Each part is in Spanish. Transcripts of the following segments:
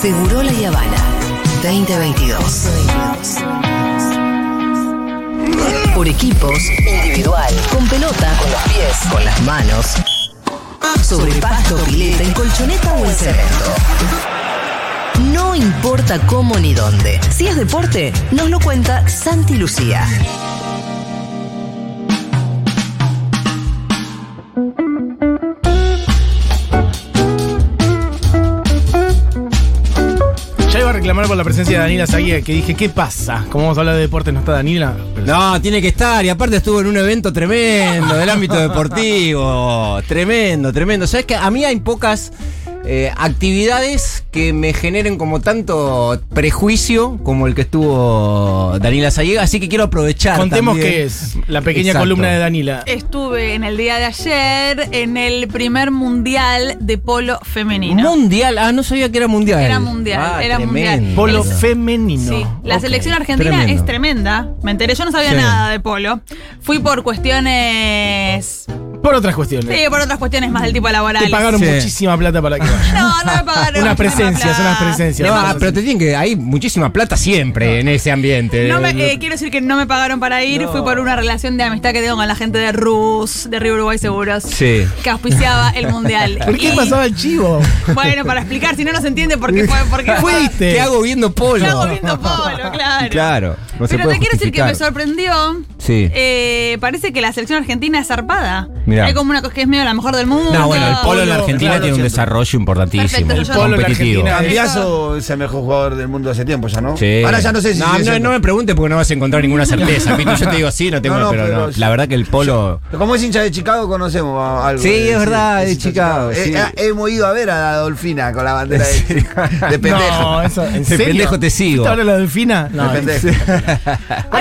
Seguro La Habana 2022. Por equipos, individual, con pelota, con los pies, con las manos, sobre pasto, pileta, en colchoneta o en cemento. No importa cómo ni dónde. Si es deporte, nos lo cuenta Santi Lucía. Reclamar por la presencia de Daniela Zaguía, que dije, ¿qué pasa? ¿Cómo vamos a hablar de deporte? ¿No está Daniela? No, tiene que estar. Y aparte estuvo en un evento tremendo del ámbito deportivo. Tremendo, tremendo. Sabes que a mí hay pocas eh, actividades que me generen como tanto prejuicio como el que estuvo Daniela Zayega. Así que quiero aprovechar. Contemos también. qué es la pequeña Exacto. columna de Daniela. Estuve en el día de ayer en el primer mundial de polo femenino. Mundial. Ah, no sabía que era mundial. Era mundial, Ah, era tremendo. mundial. Polo Es- femenino. Sí, la selección argentina tremendo. es tremenda. Me enteré, yo no sabía Sí. nada de polo. Fui por cuestiones. Por otras cuestiones. Sí, por otras cuestiones más del tipo laboral. Te pagaron Sí. muchísima plata para que vayas. No, no me pagaron. Una presencia, es una plata. presencia. No, ah, pero te tienen que. Hay muchísima plata siempre en ese ambiente. No me, eh, quiero decir que no me pagaron para ir, No. fui por una relación de amistad que tengo con la gente de RUS, de Río Uruguay Seguros, Sí. que auspiciaba el mundial. ¿Por qué Y, pasaba el chivo? Bueno, para explicar, si no nos entiende por qué fue. Por qué fue. Fuiste. ¿Qué hago viendo polo? Yo hago viendo polo, claro. Claro. No se Pero puede te quiero decir que me sorprendió. Sí. Eh, parece que la selección argentina es zarpada. Mirá. Hay como una cosa que es medio la mejor del mundo. No, bueno, el polo en la Argentina claro, tiene un desarrollo importantísimo. Perfecto, El polo en Argentina Cambiazo es el mejor jugador del mundo hace tiempo ya, ¿no? Sí. Ahora ya no sé si No, me preguntes porque no vas a encontrar ninguna certeza. Pito. Yo te digo sí, no tengo, No, no, pero, pero no. sí. La verdad que el polo. Como es hincha de Chicago, conocemos a- algo. Sí, de- es verdad, de Chicago, sí. Eh, eh, hemos ido a ver a la Dolfina con la bandera de, de pendejo. No, eso, ¿en De serio? pendejo te sigo. ¿Viste ahora la delfina? No, De pendejo.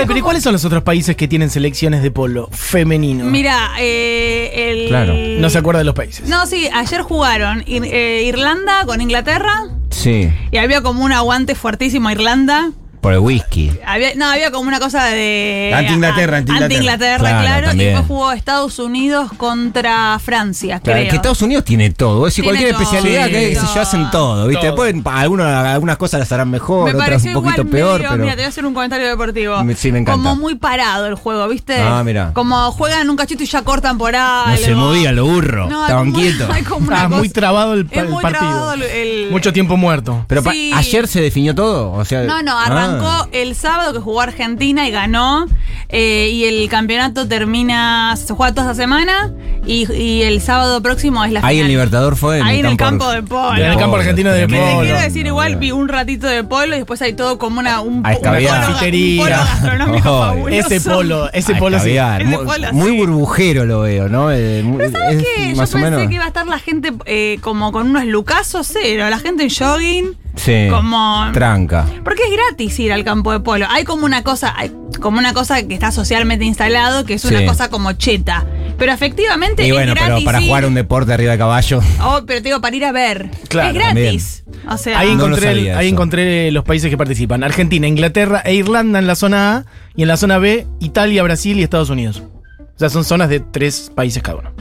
Pero ¿y cuáles son los otros países que tienen selecciones de polo femenino? Mira, eh, el. Claro. No se acuerda de los países. No, sí, ayer jugaron Ir- eh, Irlanda con Inglaterra Sí, y había como un aguante fuertísimo a Irlanda. Por el whisky. Había, no, había como una cosa de. Anti-Inglaterra, anti-Inglaterra. Anti-Inglaterra, Claro. Y después jugó Estados Unidos contra Francia, Claro, creo. que Estados Unidos tiene todo. Es decir, Tiene cualquier todo. especialidad que sé yo, hacen todo. ¿viste? Todo. Después, algunos- algunas cosas las harán mejor, Me otras pareció un poquito igual peor. medio- pero... Mira, te voy a hacer un comentario deportivo. Me- sí, me encanta. Como muy parado el juego, ¿viste? Ah, mira. Como juegan un cachito y ya cortan por algo. No se movían No, hay estaban quietos. Estaba muy trabado el, el muy partido. trabado el- el- Mucho tiempo muerto. Pero Sí. ayer se definió todo. O sea, No, no, Ah. Arrancó el sábado que jugó Argentina y ganó. eh, y el campeonato termina, se juega toda esta semana. Y, y el sábado próximo es la Ahí final. el Libertador fue en Ahí el en el campo- de polo. En el campo argentino de Que te polo. quiero decir, igual vi un ratito de polo y después hay todo como una, un, A un polo- un polo gastronómico Oh, fabuloso. Ese polo, ese Ay, polo sí. caviar. Ese Muy, polo muy sí. burbujero lo veo, ¿no? Eh, Pero ¿sabes es qué? Yo más o pensé menos. que iba a estar la gente eh, como con unos lucazos cero. La gente en jogging. Sí. Como. Tranca. Porque es gratis ir al campo de polo. Hay como una cosa, hay como una cosa que está socialmente instalado, que es una Sí. cosa como cheta. Pero efectivamente Y es bueno, gratis. pero para ir. jugar un deporte arriba de caballo. Oh, pero te digo, para ir a ver. Claro, es gratis. O sea, Ahí No lo encontré, el- ahí encontré los países que participan. Argentina, Inglaterra e Irlanda en la zona A. Y en la zona B, Italia, Brasil y Estados Unidos. O sea, son zonas de tres países cada uno.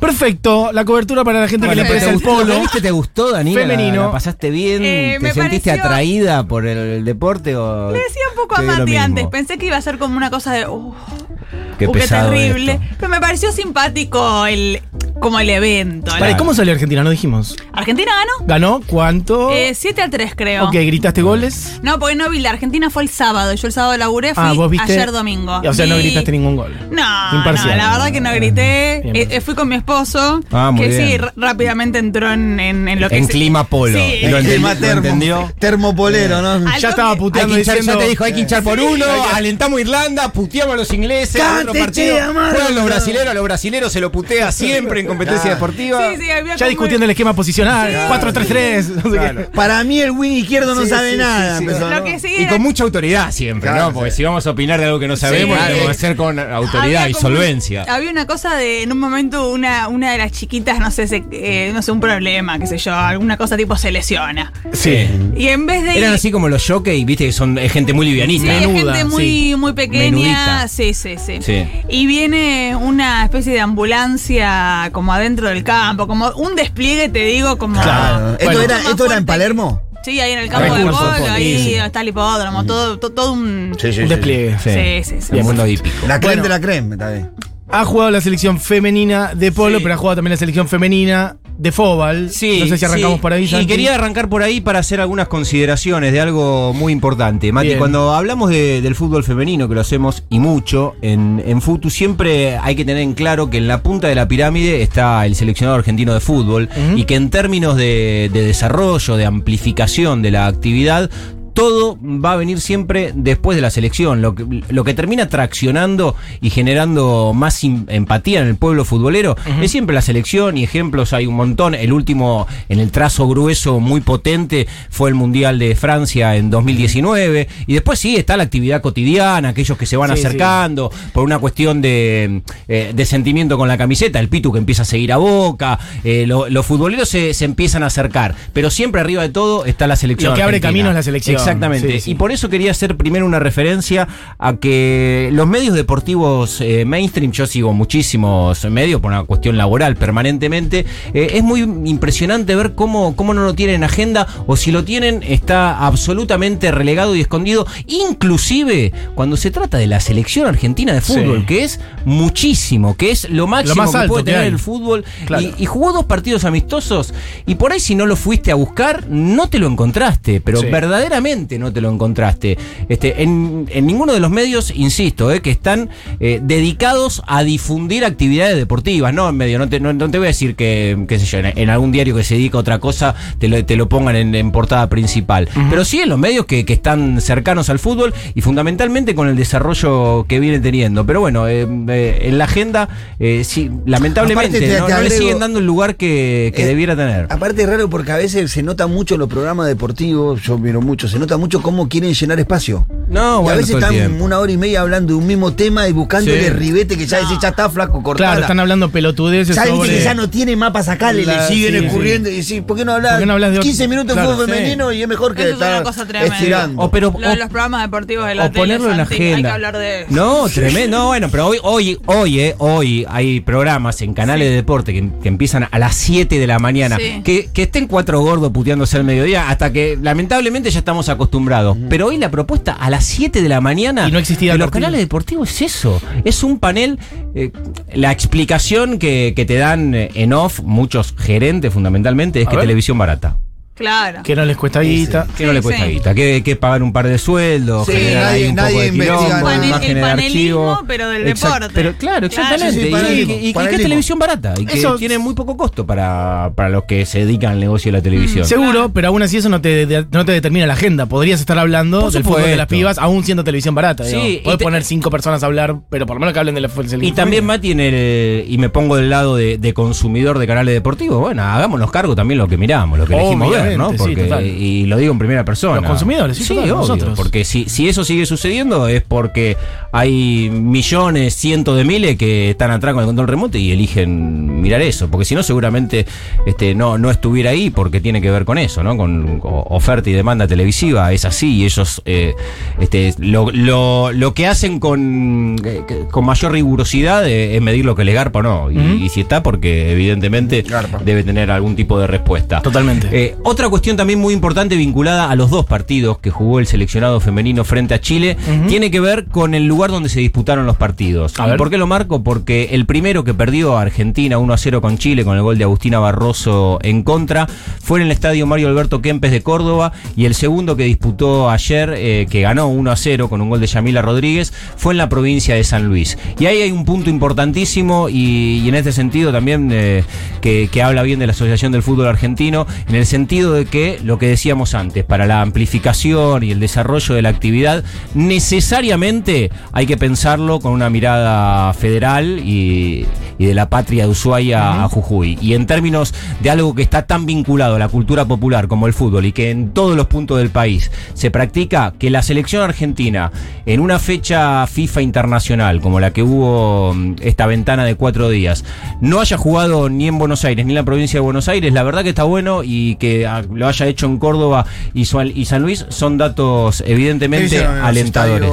Perfecto. La cobertura para la gente que le Bueno, ¿te el gustó, polo. ¿lo viste? ¿Te gustó, Daniela? Femenino. ¿La, la pasaste bien? Eh, ¿Te sentiste pareció- atraída por el, el deporte? O le decía un poco te a Mati antes. Pensé que iba a ser como una cosa de. "Uf, Qué uh, qué pesado terrible. esto. Pero me pareció simpático el como el evento. Vale, la- ¿cómo salió Argentina? No dijimos. Argentina ganó. ¿Ganó? ¿Cuánto? Eh, 7 a 3, creo. ok, ¿gritaste goles? No, porque no vi. La Argentina fue el sábado. Yo el sábado laburé, fui Ah, vos viste. ayer domingo. O sea, no gritaste ningún gol. No, Imparcial. no, la verdad que no grité. Bien. Eh, eh, fui con mi esposo, Ah, muy que sí, bien. rápidamente entró en, en- en lo que En es- clima polo. Sí. Y lo El entendi- clima lo termo- entendió. termopolero, ¿no? Al Ya estaba puteando que hinchar, diciendo. ya te dijo, hay que hinchar por uno, alentamos a Irlanda, puteamos a los ingleses, Cante, otro partido. Juegan los brasileros, a los brasileros se lo putea siempre en competencia deportiva. Sí, sí, había Ya discutiendo el esquema posicional. 4-3-3. No sé qué. Para mí el wing izquierdo no sabe sí, nada. sí, sí. empezó, Lo ¿no? que sí Y con mucha autoridad siempre, ¿no? Porque si vamos a opinar de algo que no sabemos, lo que hacer con autoridad y solvencia. Había una cosa de, en un momento, una, una de las chiquitas, no sé, se- eh, no sé, un problema, qué sé yo, alguna cosa tipo se lesiona. Sí. Y en vez de. Eran así como los jockey, viste, que son es gente muy Sí, livianita. es Menuda, gente muy, sí. muy pequeña. Menudita. Sí, sí, sí, Sí. Y viene una especie de ambulancia como adentro del campo, como un despliegue, te digo, como. Claro. ¿Esto, Bueno. era, Más ¿Esto era en. Palermo? Sí, ahí en el campo de Recursos, polo, sí, ahí sí. está el hipódromo, todo, to- todo un. Sí, sí, Un sí. despliegue. Sí. Sí, sí, sí. El mundo hípico. La creme Bueno. de la creme, está bien. Ha jugado la selección femenina de polo, Sí. pero ha jugado también la selección femenina de fútbol. Sí, no sé si arrancamos sí. por ahí, Y Santi. quería arrancar por ahí para hacer algunas consideraciones de algo muy importante. Mati, Bien. cuando hablamos de- del fútbol femenino, que lo hacemos y mucho en, en Futu, siempre hay que tener en claro que en la punta de la pirámide está el seleccionado argentino de fútbol y que en términos de, de desarrollo, de amplificación de la actividad, todo va a venir siempre después de la selección. Lo que, lo que termina traccionando y generando más empatía en el pueblo futbolero es siempre la selección y ejemplos hay un montón. El último en el trazo grueso muy potente fue el Mundial de Francia en 2019. Y después sí está la actividad cotidiana, aquellos que se van Sí, sí. acercando por una cuestión de, eh, de sentimiento con la camiseta, el Pitu que empieza a seguir a Boca, eh, lo- los futboleros se, se empiezan a acercar, pero siempre arriba de todo está la selección. Lo que abre camino es la selección. Exactamente. Sí. Y por eso quería hacer primero una referencia a que los medios deportivos eh, mainstream, yo sigo muchísimos medios por una cuestión laboral permanentemente, eh, es muy impresionante ver cómo, cómo no lo tienen en agenda o si lo tienen está absolutamente relegado y escondido, inclusive cuando se trata de la selección argentina de fútbol, Sí. que es muchísimo, que es lo máximo más que puede tener el fútbol. Claro. Y, y jugó dos partidos amistosos y por ahí si no lo fuiste a buscar, no te lo encontraste, pero Sí. verdaderamente no te lo encontraste. Este, en, en ninguno de los medios, insisto, eh, que están eh, dedicados a difundir actividades deportivas, no en medio, no te, no, no te voy a decir que, qué sé yo, en, en algún diario que se dedica a otra cosa, te lo, te lo pongan en, en portada principal. Pero sí en los medios que, que están cercanos al fútbol y fundamentalmente con el desarrollo que viene teniendo. Pero bueno, eh, en la agenda, sí, lamentablemente, te- no, te no le siguen dando el lugar que, que debiera tener. Aparte es raro porque a veces se nota mucho en los programas deportivos, yo miro mucho, se nota mucho cómo quieren llenar espacio. No, y a bueno, veces todo el están tiempo. una hora y media hablando de un mismo tema y buscándole Sí. ribete que ya decís, ya está flaco, cortada. Claro, están hablando pelotudeces Ya viste sobre... que ya no tiene mapa sacarle, La- le siguen sí, escurriendo y decís, ¿por qué no hablas, ¿Por qué no hablas de otro? 15 minutos de Claro, fútbol sí. femenino y es mejor que Eso es una estar cosa tremenda. estirando? O pero- Lo de o- los programas deportivos de la o tele, ponerlo en la Santi, Hay agenda. que hablar de eso. No, tremendo. No, bueno, pero hoy, hoy, hoy, eh, hoy hay programas en canales de deporte que, que empiezan a las 7 de la mañana. Sí. Que, que estén cuatro gordos puteándose al mediodía hasta que lamentablemente ya estamos acostumbrados. Pero hoy la propuesta a las 7 de la mañana Y no existía de los canales deportivos es eso. Es un panel. eh, la explicación que, que te dan eh, en off muchos gerentes fundamentalmente es A que ver. televisión barata. Claro. Que no les cuesta guita. Que no le Sí, cuesta sí. guita, que, que pagar un par de sueldos, Sí, generar ahí nadie- un nadie poco de investiga el panelismo, pero del Exact- deporte. Pero claro, exactamente. Sí, sí, Y- panelismo, y, y que es televisión barata y que Eso- tiene muy poco costo para, para los que se dedican al negocio de la televisión. Seguro, pero aún así eso no te, de- no te determina la agenda. Podrías estar hablando del fútbol de las pibas, aún siendo televisión barata. Podés poner cinco personas a hablar, pero por lo menos que hablen de la. Y también, Mati, en el, y me pongo del lado de, de consumidor de canales deportivos, bueno, hagámonos cargo también lo que miramos, lo que elegimos ¿no? Sí, Porque, y lo digo en primera persona. Los consumidores, sí, total, obvio, nosotros. Porque si, si eso sigue sucediendo es porque hay millones, cientos de miles que están atrás con el control remoto y eligen mirar eso. Porque si no, seguramente este, no, no estuviera ahí porque tiene que ver con eso, ¿no? Con oferta y demanda televisiva, es así, y ellos eh, este, lo, lo, lo que hacen con, eh, con mayor rigurosidad eh, es medir lo que le garpa o no. Y si está, porque evidentemente Garpa. debe tener algún tipo de respuesta. Totalmente. Eh, otra cuestión también muy importante vinculada a los dos partidos que jugó el seleccionado femenino frente a Chile tiene que ver con el lugar donde se disputaron los partidos. A ¿Y ver. por qué lo marco? Porque el primero que perdió Argentina 1 a 0 con Chile con el gol de Agustina Barroso en contra fue en el estadio Mario Alberto Kempes de Córdoba y el segundo que disputó ayer, eh, que ganó 1 a 0 con un gol de Yamila Rodríguez, fue en la provincia de San Luis. Y ahí hay un punto importantísimo y, y en este sentido también eh, que, que habla bien de la Asociación del Fútbol Argentino, en el sentido de que lo que decíamos antes, para la amplificación y el desarrollo de la actividad, necesariamente hay que pensarlo con una mirada federal y, y de la patria de Ushuaia a Jujuy. Y en términos de algo que está tan vinculado a la cultura popular como el fútbol y que en todos los puntos del país se practica, que la selección argentina en una fecha FIFA internacional como la que hubo mm, esta ventana de cuatro días, no haya jugado ni en Buenos Aires ni en la provincia de Buenos Aires, la verdad que está bueno y que ah, lo haya hecho en Córdoba y, San Luis son datos ¿Qué evidentemente en alentadores.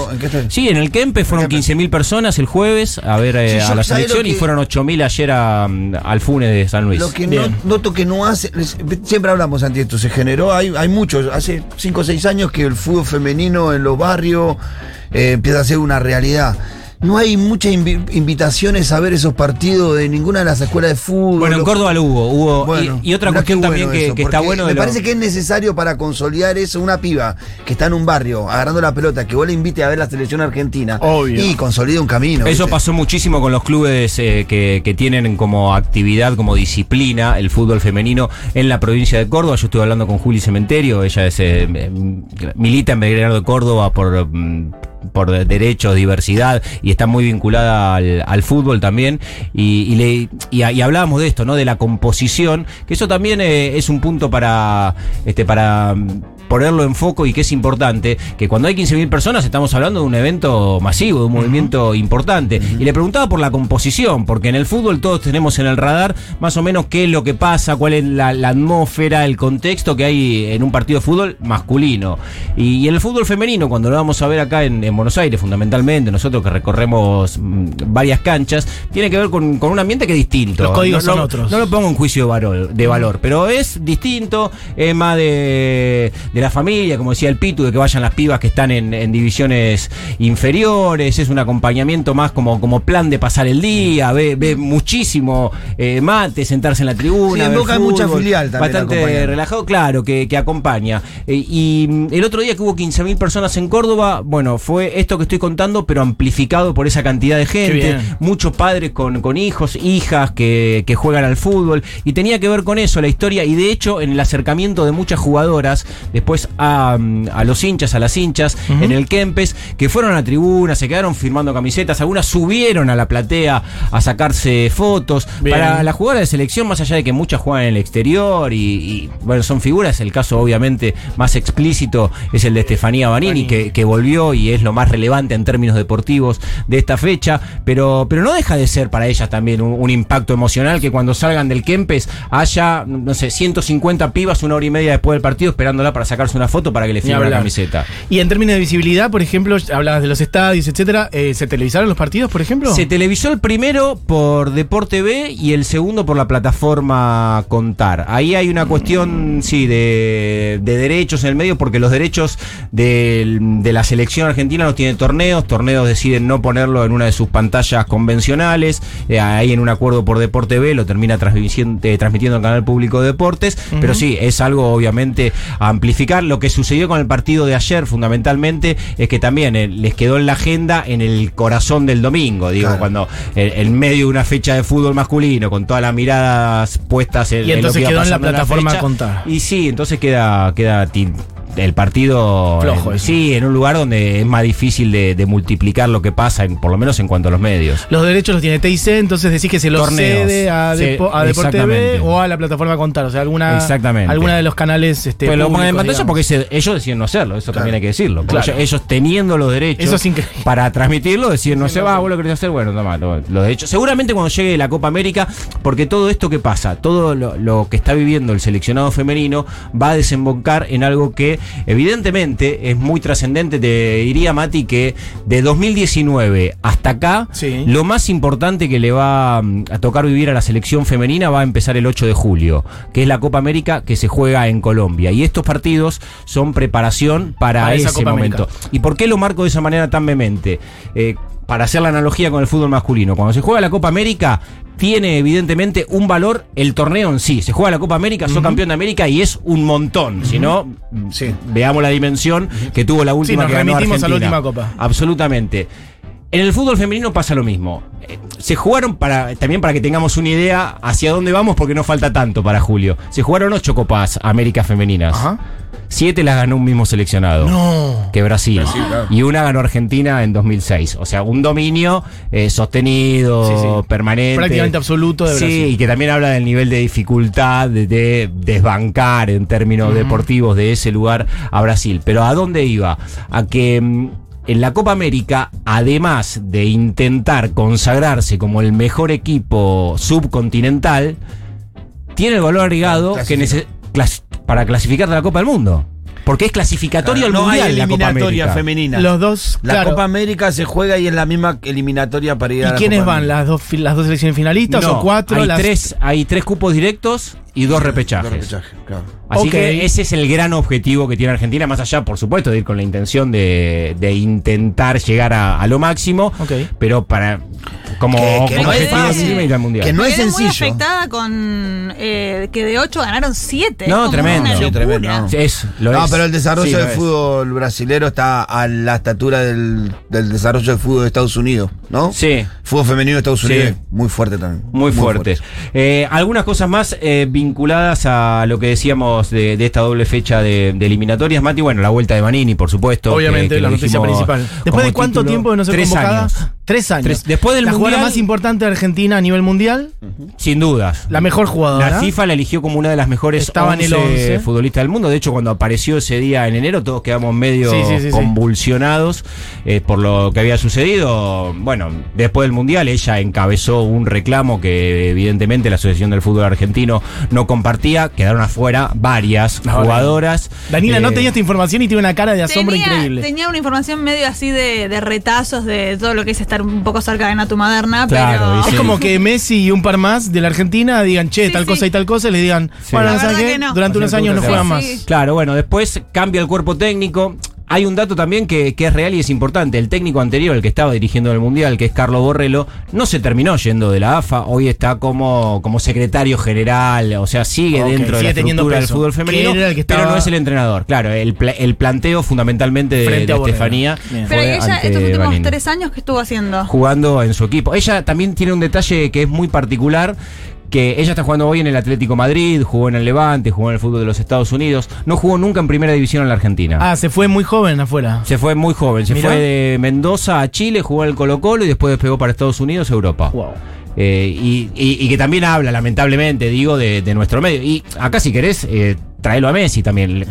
Sí, en el Kempe fueron Kempe. 15.000 personas el jueves a ver eh, Sí, a la ¿sabés lo selección y fueron 8.000 ayer a, al Funes de San Luis. Lo que no, noto que no hace, siempre hablamos ante esto, se generó, hay, hay muchos, hace 5 o 6 años que el fútbol femenino en los barrios eh, empieza a ser una realidad. No hay muchas invi- invitaciones a ver esos partidos de ninguna de las escuelas de fútbol. Bueno, en Córdoba lo hubo. hubo Bueno, y, y otra cuestión también que, eso, que está bueno de Me lo- parece que es necesario para consolidar eso una piba que está en un barrio agarrando la pelota, que vos le invite a ver la selección argentina. Obvio. Y consolida un camino. Eso ¿viste? pasó muchísimo con los clubes eh, que, que tienen como actividad, como disciplina, el fútbol femenino en la provincia de Córdoba. Yo estuve hablando con Juli Cementerio, ella es eh, eh, milita en Belgrano de Córdoba por, mm, por de- derechos, diversidad, y está muy vinculada al, al fútbol también. Y, y le, y, hablábamos de esto, ¿no? De la composición, que eso también eh, es un punto para, este, para ponerlo en foco y que es importante, que cuando hay 15.000 personas estamos hablando de un evento masivo, de un movimiento importante. Y le preguntaba por la composición, porque en el fútbol todos tenemos en el radar más o menos qué es lo que pasa, cuál es la, la atmósfera, el contexto que hay en un partido de fútbol masculino. Y, y en el fútbol femenino, cuando lo vamos a ver acá en, en Buenos Aires, fundamentalmente, nosotros que recorremos mm, varias canchas, tiene que ver con, con un ambiente que es distinto. Los códigos No- son no- otros. No lo pongo en juicio de valor, de valor pero es distinto, es más de, de la familia, como decía el Pitu, de que vayan las pibas que están en, en divisiones inferiores, es un acompañamiento más como, como plan de pasar el día, ve, ve muchísimo eh, mate, sentarse en la tribuna. Sí, en Boca hay mucha filial también Bastante relajado, claro, que, que acompaña. Eh, y mm, el otro día que hubo 15.000 personas en Córdoba, bueno, fue esto que estoy contando, pero amplificado por esa cantidad de gente. Muchos padres con, con hijos, hijas que, que juegan al fútbol. Y tenía que ver con eso la historia. Y de hecho, en el acercamiento de muchas jugadoras, después a, mm, a los hinchas, a las hinchas, en el Kempes, que fueron a la tribuna, se quedaron firmando camisetas, algunas subieron a la platea a sacarse fotos. Bien. Para la jugada de selección, más allá de que muchas juegan en el exterior y, y, bueno, son figuras, el caso obviamente más explícito es el de Estefanía Banini, que, que volvió y es lo más relevante en términos deportivos de esta fecha, pero, pero no deja de ser para ellas también un, un impacto emocional que cuando salgan del Kempes haya, no sé, 150 pibas una hora y media después del partido esperándola para sacarse una foto para que le firme la camiseta. Y en términos de visibilidad, por ejemplo, hablabas de los estadios, etcétera. eh, ¿Se televisaron los partidos, por ejemplo? Se televisó el primero por Deporte B y el segundo por la plataforma Contar. Ahí hay una cuestión, sí, de, de derechos en el medio, porque los derechos de, la selección argentina no tienen torneos. Torneos deciden no ponerlo en una de sus pantallas convencionales. Eh, ahí en un acuerdo por Deporte B lo termina transmisión- eh, transmitiendo el Canal Público de Deportes. Pero sí, es algo obviamente a Lo que sucedió con el partido de ayer, fundamentalmente, es que también eh, les quedó en la agenda en el corazón del domingo. Digo, Claro. cuando eh, en medio de una fecha de fútbol masculino, con todas las miradas puestas en, Y en lo entonces que iba quedó en la plataforma fecha. Contar. Y sí, entonces queda, queda el partido Flojo eso. sí, en un lugar donde es más difícil de, de multiplicar lo que pasa, en- por lo menos en cuanto a los medios. Los derechos los tiene TIC, entonces decís que se los Torneos. cede a, Sí, Depo- a Deporte exactamente. o a la plataforma Contar. O sea, alguna, Exactamente. alguna de los canales. Este, Pues lo ponen en pantalla digamos. porque se- ellos deciden no hacerlo, eso también hay que decirlo. Claro. ellos, ellos teniendo los derechos Eso para transmitirlo, deciden no se va, vos lo querés hacer, bueno, toma, lo- los derechos. Seguramente cuando llegue la Copa América, porque todo esto que pasa, todo lo, lo que está viviendo el seleccionado femenino va a desembocar en algo que evidentemente es muy trascendente. Te diría, Mati, que de 2019 hasta acá, Sí. lo más importante que le va mm, a tocar vivir a la selección femenina va a empezar el 8 de julio, que es la Copa América que se juega en Colombia. Y estos partidos son preparación para, ese momento. América. ¿Y por qué lo marco de esa manera tan vehemente? Eh, para hacer la analogía con el fútbol masculino. Cuando se juega la Copa América, tiene evidentemente un valor el torneo en sí. Se juega la Copa América, sos campeón de América y es un montón. Si no, Sí. veamos la dimensión que tuvo la última nos que ganó remitimos a la Argentina. última Copa. Absolutamente. En el fútbol femenino pasa lo mismo. Eh, Se jugaron para también para que tengamos una idea hacia dónde vamos porque no falta tanto para julio. Se jugaron ocho copas Américas femeninas. Ajá. Siete las ganó un mismo seleccionado. No. Que Brasil. claro. Y una ganó Argentina en 2006. O sea, un dominio eh, sostenido, Sí, sí. permanente. Prácticamente absoluto de Sí, Brasil. y que también habla del nivel de dificultad de, de desbancar en términos deportivos de ese lugar a Brasil. Pero ¿a dónde iba? A que mm, en la Copa América, además de intentar consagrarse como el mejor equipo subcontinental, tiene el valor agregado que Clasifica. Para clasificar de la Copa del Mundo. Porque es clasificatorio al no hay mundial la Copa femenina. Los dos, La claro. Copa América se juega y es la misma eliminatoria para ir a ¿Y la quiénes Copa van? ¿Las dos, las dos selecciones finalistas No, o cuatro? Hay, las... tres, hay tres cupos directos y dos repechajes. Los repechajes, claro. Así que ese es el gran objetivo que tiene Argentina, más allá, por supuesto, de ir con la intención de, de intentar llegar a, a lo máximo, pero para como, Que- que como no es ir al mundial. Que no es Quedé muy sencillo. afectada con eh, que de 8 ganaron 7. No, tremendo. Sí, tremendo. Es, lo No, es. pero el desarrollo Sí, del es. fútbol brasilero está a la estatura del, del desarrollo del fútbol de Estados Unidos, ¿no? Sí. Fútbol femenino de Estados. Unidos es muy fuerte también. Muy fuerte. Eh, algunas cosas más eh, vinculadas a lo que decíamos de, de esta doble fecha de, de eliminatorias, Mati. Bueno, la vuelta de Manini, por supuesto. Obviamente, que- que la noticia dijimos principal. ¿Después de cuánto título. tiempo de no ser Tres convocada? años. Tres años. Tres- después del la jugadora más importante de Argentina a nivel mundial, Sin dudas. la mejor jugadora. La FIFA la eligió como una de las mejores Estaba en el 11 11. futbolistas del mundo. De hecho, cuando apareció ese día en enero, todos quedamos medio Sí, sí, sí, sí. convulsionados eh, por lo que había sucedido. Bueno, después del Mundial, ella encabezó un reclamo que evidentemente la Asociación del Fútbol Argentino no compartía. Quedaron afuera varias Ahora. jugadoras. Daniela no Eh, tenía esta información y tiene una cara de asombro Tenía, increíble. tenía una información medio así de, de retazos de todo lo que es estar un poco cerca de Natu Maderna, Claro, pero. Es sí. como que Messi y un par más de la Argentina digan, che, Sí, tal sí. cosa y tal cosa, y le digan, Sí. bueno, La no saben verdad qué, que no. durante unos años no juegan sí, más. Claro, bueno, después cambia el cuerpo técnico. Hay un dato también que, que es real y es importante. El técnico anterior, el que estaba dirigiendo el Mundial, que es Carlos Borrello, no se terminó yendo de la AFA. Hoy está como, como secretario general, o sea, sigue dentro de la teniendo estructura del fútbol femenino, Que pero no es el entrenador. Claro, el, pla- el planteo fundamentalmente de. Estefanía Bien. Pero fue ¿y ella, ante estos últimos Vanini tres años, ¿qué estuvo haciendo? jugando en su equipo. Ella también tiene un detalle que es muy particular. Que ella está jugando hoy en el Atlético Madrid, jugó en el Levante, jugó en el fútbol de los Estados Unidos. No jugó nunca en primera división en la Argentina. Ah, se fue muy joven afuera. Se fue muy joven, se Mirá. fue de Mendoza a Chile, jugó en el Colo Colo y después despegó para Estados Unidos, Europa. Wow. Eh, y, y- y que también habla, lamentablemente, digo, de, de nuestro medio. Y acá, si querés, eh, traelo a Messi también,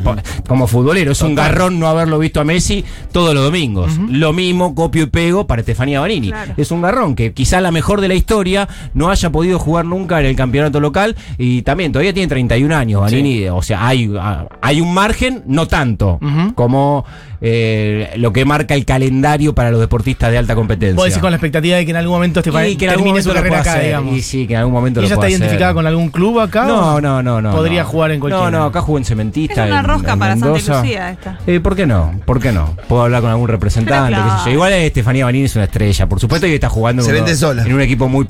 como futbolero. Es un garrón no haberlo visto a Messi todos los domingos. Lo mismo, copio y pego para Estefanía Banini. Claro. Es un garrón que quizá la mejor de la historia no haya podido jugar nunca en el campeonato local y también todavía tiene 31 años, Banini. O sea, hay, ah, hay un margen, no tanto, como eh, lo que marca el calendario para los deportistas de alta competencia. Vos decís con la expectativa de que en algún momento Estefan Y que en algún termine su carrera acá, hacer. digamos. Y sí, que en algún momento ¿Y lo ¿Ella está identificada hacer. con algún club acá? No, no, no, no. Podría no. jugar en cualquiera. No, no, acá jugó en Cementista. Es una en- rosca en para Santa. Lucía esta. Eh, ¿Por qué no? ¿Por qué no? Puedo hablar con algún representante, Pero qué sé yo. claro. Igual Estefanía Banini es una estrella, por supuesto, y está jugando Se en, vende uno- sola. en un equipo muy,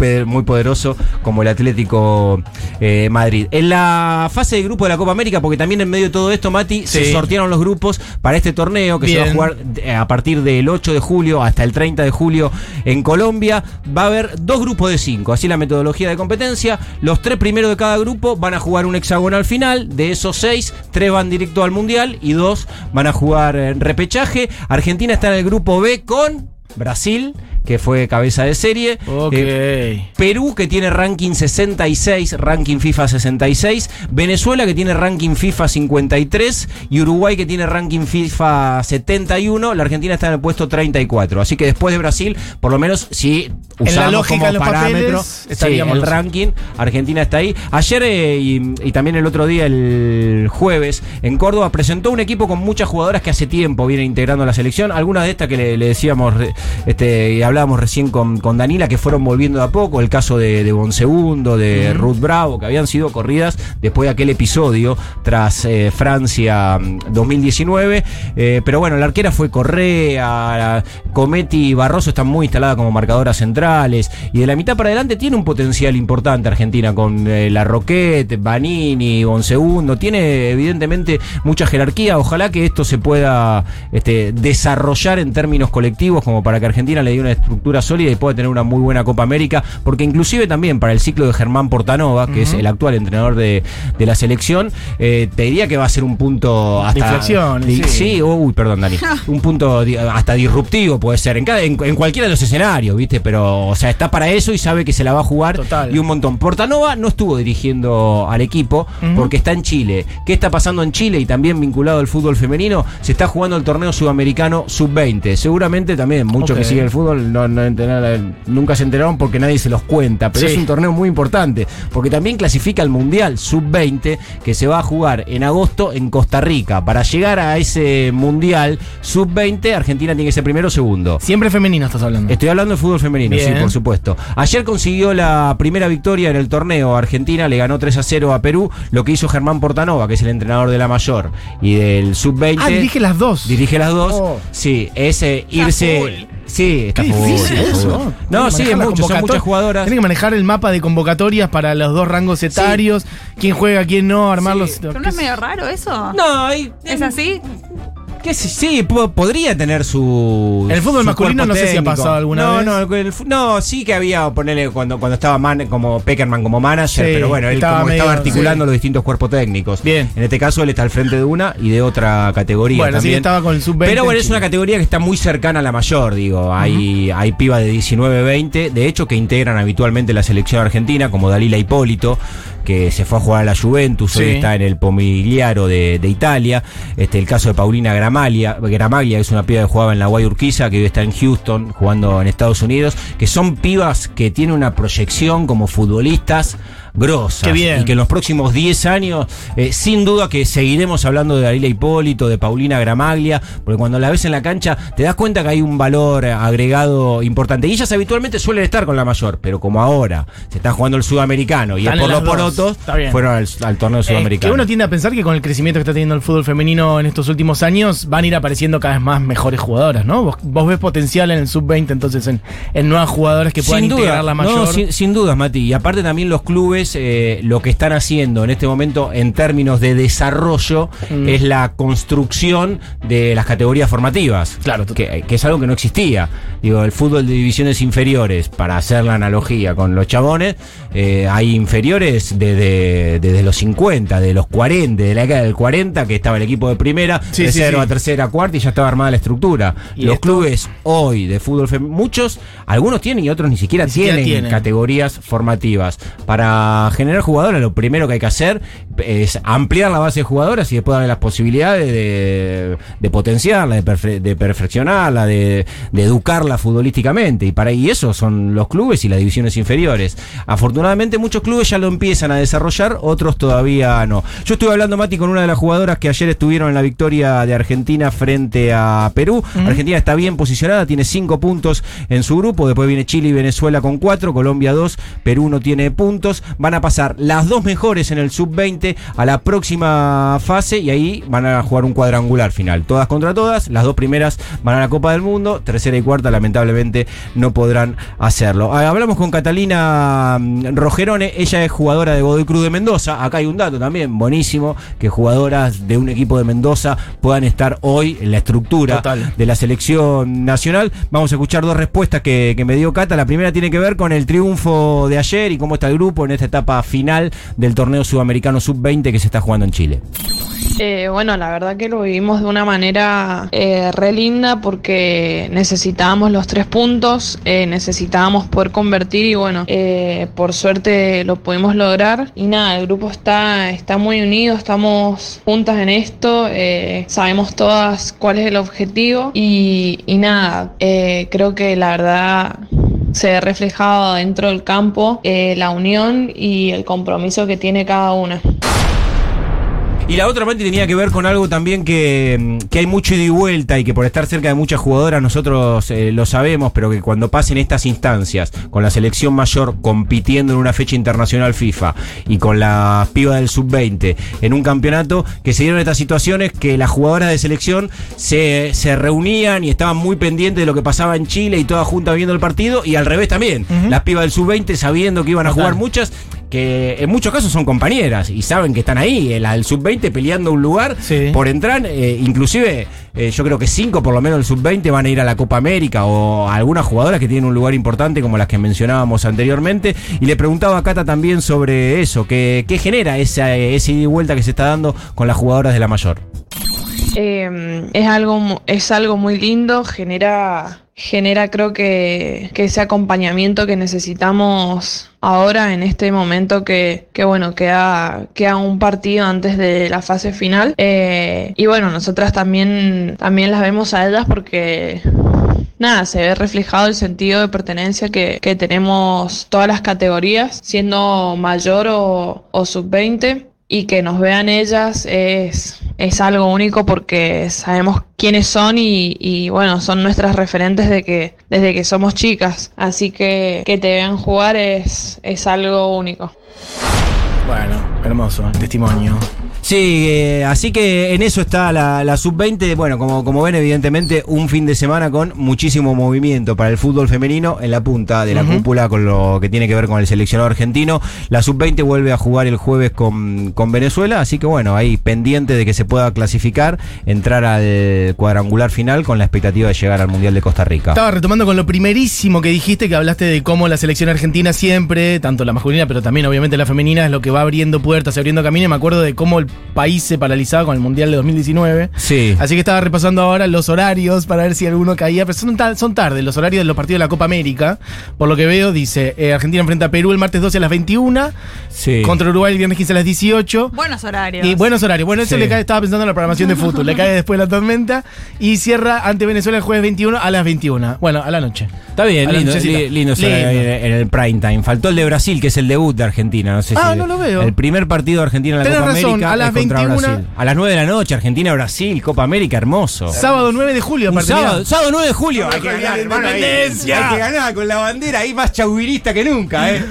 poderoso como el Atlético eh, Madrid. En la fase de grupo de la Copa América, porque también en medio de todo esto, Mati, se sortearon los grupos para este torneo que se va a jugar eh, a partir del 8 de julio hasta el 30 de julio en Colombia. Va a haber dos grupos de cinco, así la metodología de competencia. Los tres primeros de cada grupo van a jugar un hexagonal final. De esos seis, tres van directo al mundial y dos van a jugar en repechaje. Argentina está en el grupo B con Brasil, que fue cabeza de serie. Ok. Eh, Perú, que tiene ranking 66, ranking FIFA 66. Venezuela, que tiene ranking FIFA 53. Y Uruguay, que tiene ranking FIFA 71. La Argentina está en el puesto 34. Así que después de Brasil, por lo menos, si En la usamos lógica como los parámetro, sí, el ranking, Argentina está ahí. Ayer eh, y, y también el otro día, el jueves, en Córdoba, presentó un equipo con muchas jugadoras que hace tiempo vienen integrando la selección. Algunas de estas que le, le decíamos este, hablábamos recién con, con Danila, que fueron volviendo de a poco. El caso de, de Bonsegundo, de Ruth Bravo, que habían sido corridas después de aquel episodio tras eh, Francia mm, 2019. Eh, pero bueno, la arquera fue Correa, Cometti y Barroso están muy instaladas como marcadoras centrales. Y de la mitad para adelante tiene un potencial importante Argentina con eh, la Roquette, Banini, Bonsegundo. Tiene evidentemente mucha jerarquía. Ojalá que esto se pueda este, desarrollar en términos colectivos como para que Argentina le dé una estructura sólida y pueda tener una muy buena Copa América. Porque inclusive también para el ciclo de Germán Portanova, que es el actual entrenador de, de la selección, eh, te diría que va a ser un punto hasta... inflexión, di- sí. sí, uy, perdón, Dani. Un punto di- hasta disruptivo puede ser, en, cada, en, en cualquiera de los escenarios, ¿viste? Pero, o sea, está para eso y sabe que se la va a jugar Total. y un montón. Portanova no estuvo dirigiendo al equipo porque está en Chile. ¿Qué está pasando en Chile y también vinculado al fútbol femenino? Se está jugando el torneo sudamericano sub-20. Seguramente también muchos que siguen el fútbol no- no nunca se enteraron porque nadie se los cuenta, pero Sí. es un torneo muy importante, porque también clasifica al Mundial Sub-20 que se va a jugar en agosto en Costa Rica. Para llegar a ese Mundial Sub-20, Argentina tiene que ser primero o segundo. Siempre femenino estás hablando. Estoy hablando de fútbol femenino, Bien. sí, por supuesto. Ayer consiguió la primera victoria en el torneo. Argentina le ganó 3 a 0 a Perú. Lo que hizo Germán Portanova, que es el entrenador de la mayor y del sub-20. Ah, dirige las dos. Dirige las dos. Oh. Sí, es eh, irse. Sí, está Qué full, difícil está eso. full. No, que sí, manejar es la mucho, son convocator- muchas jugadoras. Tiene que manejar el mapa de convocatorias para los dos rangos etarios, quién juega, quién no, armarlos. ¿Pero no es medio raro eso? No, hay- ¿Es así? ¿Qué sé? Sí, po- podría tener su. El fútbol su masculino cuerpo no sé si ha técnico. pasado alguna no, vez. No, el fu- no, sí que había, ponerle cuando, cuando estaba man- como Peckerman como manager, Sí, pero bueno, él estaba como estaba medio- articulando sí. los distintos cuerpos técnicos. Bien. En este caso, él está al frente de una y de otra categoría. Bueno, sí también. que estaba con el sub-20 Pero bueno, en es una categoría que está muy cercana a la mayor, digo. Hay, hay pibas de 19-20, de hecho, que integran habitualmente la selección argentina, como Dalila Hipólito, que se fue a jugar a la Juventus, hoy Sí. está en el Pomigliaro de, de Italia. Este, el caso de Paulina Gramaglia, Gramaglia, que es una piba que jugaba en la Guay Urquiza, que hoy está en Houston, jugando en Estados Unidos, que son pibas que tienen una proyección como futbolistas grosas. Qué bien. Y que en los próximos 10 años, eh, sin duda que seguiremos hablando de Dalila Hipólito, de Paulina Gramaglia, porque cuando la ves en la cancha te das cuenta que hay un valor agregado importante. Y ellas habitualmente suelen estar con la mayor, pero como ahora se está jugando el sudamericano y Están es por los dos. porotos, fueron al, al torneo Eh, sudamericano. que uno tiende a pensar que con el crecimiento que está teniendo el fútbol femenino en estos últimos años van a ir apareciendo cada vez más mejores jugadoras, ¿no? Vos, vos ves potencial en el sub-20, entonces en, en nuevas jugadoras que puedan sin integrar duda, la mayor. No, sin, sin dudas, Mati. Y aparte también los clubes eh, lo que están haciendo en este momento en términos de desarrollo Mm. es la construcción de las categorías formativas. Claro, que, que es algo que no existía. Digo, el fútbol de divisiones inferiores, para hacer la analogía con los chabones, eh, hay inferiores desde, desde los 50, de los 40, de la década del 40, que estaba el equipo de primera, Sí, de sí, cero sí. a tercera, cuarta y ya estaba armada la estructura. Y los esto- clubes hoy de fútbol femenino, muchos, algunos tienen y otros ni siquiera, Ni siquiera tienen, tienen. categorías formativas. Para generar jugadoras, lo primero que hay que hacer es ampliar la base de jugadoras y después darle las posibilidades de, de potenciarla, de, perfe- de perfeccionarla, de, de educarla futbolísticamente. Y para y eso son los clubes y las divisiones inferiores. Afortunadamente muchos clubes ya lo empiezan a desarrollar, otros todavía no. Yo estuve hablando, Mati, con una de las jugadoras que ayer estuvieron en la victoria de Argentina frente a Perú. Argentina está bien posicionada, tiene cinco puntos en su grupo. Después viene Chile y Venezuela con cuatro, Colombia dos, Perú no tiene puntos. Van a pasar las dos mejores en el sub-20 a la próxima fase y ahí van a jugar un cuadrangular final. Todas contra todas, las dos primeras van a la Copa del Mundo, tercera y cuarta lamentablemente no podrán hacerlo. Ah, Hablamos con Catalina mm, Rogerone, ella es jugadora de Godoy Cruz de Mendoza. Acá hay un dato también buenísimo, que jugadoras de un equipo de Mendoza puedan estar hoy en la estructura Total. de la selección nacional. Vamos a escuchar dos respuestas que, que me dio Cata. La primera tiene que ver con el triunfo de ayer y cómo está el grupo en esta etapa final del torneo sudamericano sub-20 que se está jugando en Chile. Eh, bueno, la verdad que lo vivimos de una manera eh, re linda porque necesitábamos los tres puntos, eh, necesitábamos poder convertir y bueno, eh, por suerte lo pudimos lograr. Y nada, el grupo está, está muy unido, estamos juntas en esto, sabemos todas cuál es el objetivo y, nada, creo que la verdad se ve reflejado dentro del campo la unión y el compromiso que tiene cada una. Y la otra parte tenía que ver con algo también que, que hay mucho ida y vuelta y que por estar cerca de muchas jugadoras nosotros eh, lo sabemos, pero que cuando pasen estas instancias con la selección mayor compitiendo en una fecha internacional FIFA y con la piba del sub-20 en un campeonato, que se dieron estas situaciones que las jugadoras de selección se, se reunían y estaban muy pendientes de lo que pasaba en Chile y todas juntas viendo el partido y al revés también. Las pibas del sub-20 sabiendo que iban a Total. jugar muchas que en muchos casos son compañeras y saben que están ahí, el, el sub-20 peleando un lugar Sí. por entrar, eh, inclusive eh, yo creo que cinco por lo menos del sub-20 van a ir a la Copa América o algunas jugadoras que tienen un lugar importante como las que mencionábamos anteriormente y le preguntaba a Cata también sobre eso, que, ¿qué genera esa, ese ida y vuelta que se está dando con las jugadoras de la mayor? Eh, es algo es algo muy lindo genera genera creo que, que ese acompañamiento que necesitamos ahora en este momento que, que bueno queda queda un partido antes de la fase final. Eh, y bueno nosotras también también las vemos a ellas porque nada, se ve reflejado el sentido de pertenencia que, que tenemos todas las categorías, siendo mayor o, o sub-20 y que nos vean ellas es, es algo único porque sabemos quiénes son y, y, bueno, son nuestras referentes de que, desde que somos chicas. Así que que te vean jugar es, es algo único. Bueno, hermoso, testimonio. Sí, eh, así que en eso está la, la sub-20. Bueno, como, como ven, evidentemente, un fin de semana con muchísimo movimiento para el fútbol femenino en la punta de la cúpula con lo que tiene que ver con el seleccionado argentino. La sub-20 vuelve a jugar el jueves con, con Venezuela, así que bueno, ahí pendiente de que se pueda clasificar, entrar al cuadrangular final con la expectativa de llegar al Mundial de Costa Rica. Estaba retomando con lo primerísimo que dijiste, que hablaste de cómo la selección argentina siempre, tanto la masculina, pero también obviamente la femenina, es lo que va abriendo puertas, abriendo caminos. Y me acuerdo de cómo el país se paralizaba con el Mundial de 2019. Sí. Así que estaba repasando ahora los horarios para ver si alguno caía. Pero son, son tarde los horarios de los partidos de la Copa América. Por lo que veo, dice: eh, Argentina enfrenta a Perú el martes 12 a las 21. Sí. Contra Uruguay el viernes 15 a las 18. Buenos horarios. Y buenos horarios. Bueno, eso Sí. le cae, estaba pensando en la programación de fútbol. le cae después la tormenta. Y cierra ante Venezuela el jueves 21 a las 21. Bueno, a la noche. Está bien, lindo, lindo Lindo. en el prime time. Faltó el de Brasil, que es el debut de Argentina. No sé Ah, si no lo veo. El primer partido de Argentina en la Tenés Copa razón, América a las es contra 21. Brasil. A las 9 de la noche, Argentina-Brasil, Copa América, hermoso. Sábado 9 de julio, Un aparte. mirá. sábado, sábado 9 de julio. Hay que ganar, hermano, ahí. independencia. Hay que ganar con la bandera ahí más chauvinista que nunca, ¿eh?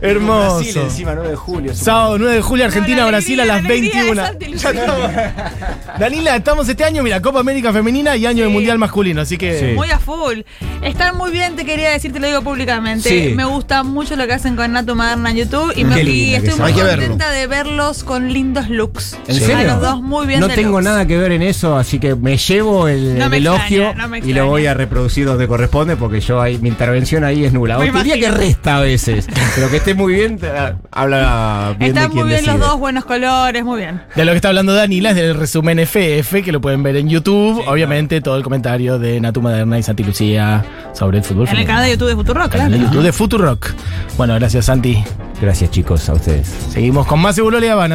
Hermoso. Brasil encima 9 de julio. Sábado 9 de julio, No, la Argentina-Brasil a las la alegría 21. es. Danila, estamos este año, mira, Copa América Femenina y año de Sí. Mundial Masculino, así que. Sí. Muy a full. Están muy bien, te quería decir, te lo digo públicamente. Sí. Me gusta mucho lo que hacen con Nato Maderna en YouTube y, me, linda que estoy muy verlo. contenta de verlos con lindos looks. ¿En A serio? los dos muy bien No de tengo looks. nada que ver en eso, así que me llevo el, No me el elogio extraña, no me y lo voy a reproducir donde corresponde porque yo ahí, mi intervención ahí es nula. Me diría que resta a veces, pero que esté muy bien, te- habla bien de Están quien muy bien decide. los dos, buenos colores, muy bien. De lo que está hablando Danila es del resumen FF, que lo pueden ver en YouTube. Obviamente, todo el comentario de Natu Maderna y Santi Lucía sobre el fútbol En el canal de YouTube de Futuro, En el claro. YouTube de Futurock. Bueno, gracias, Santi. Gracias chicos, a ustedes. Seguimos con más Seguro Le Habana.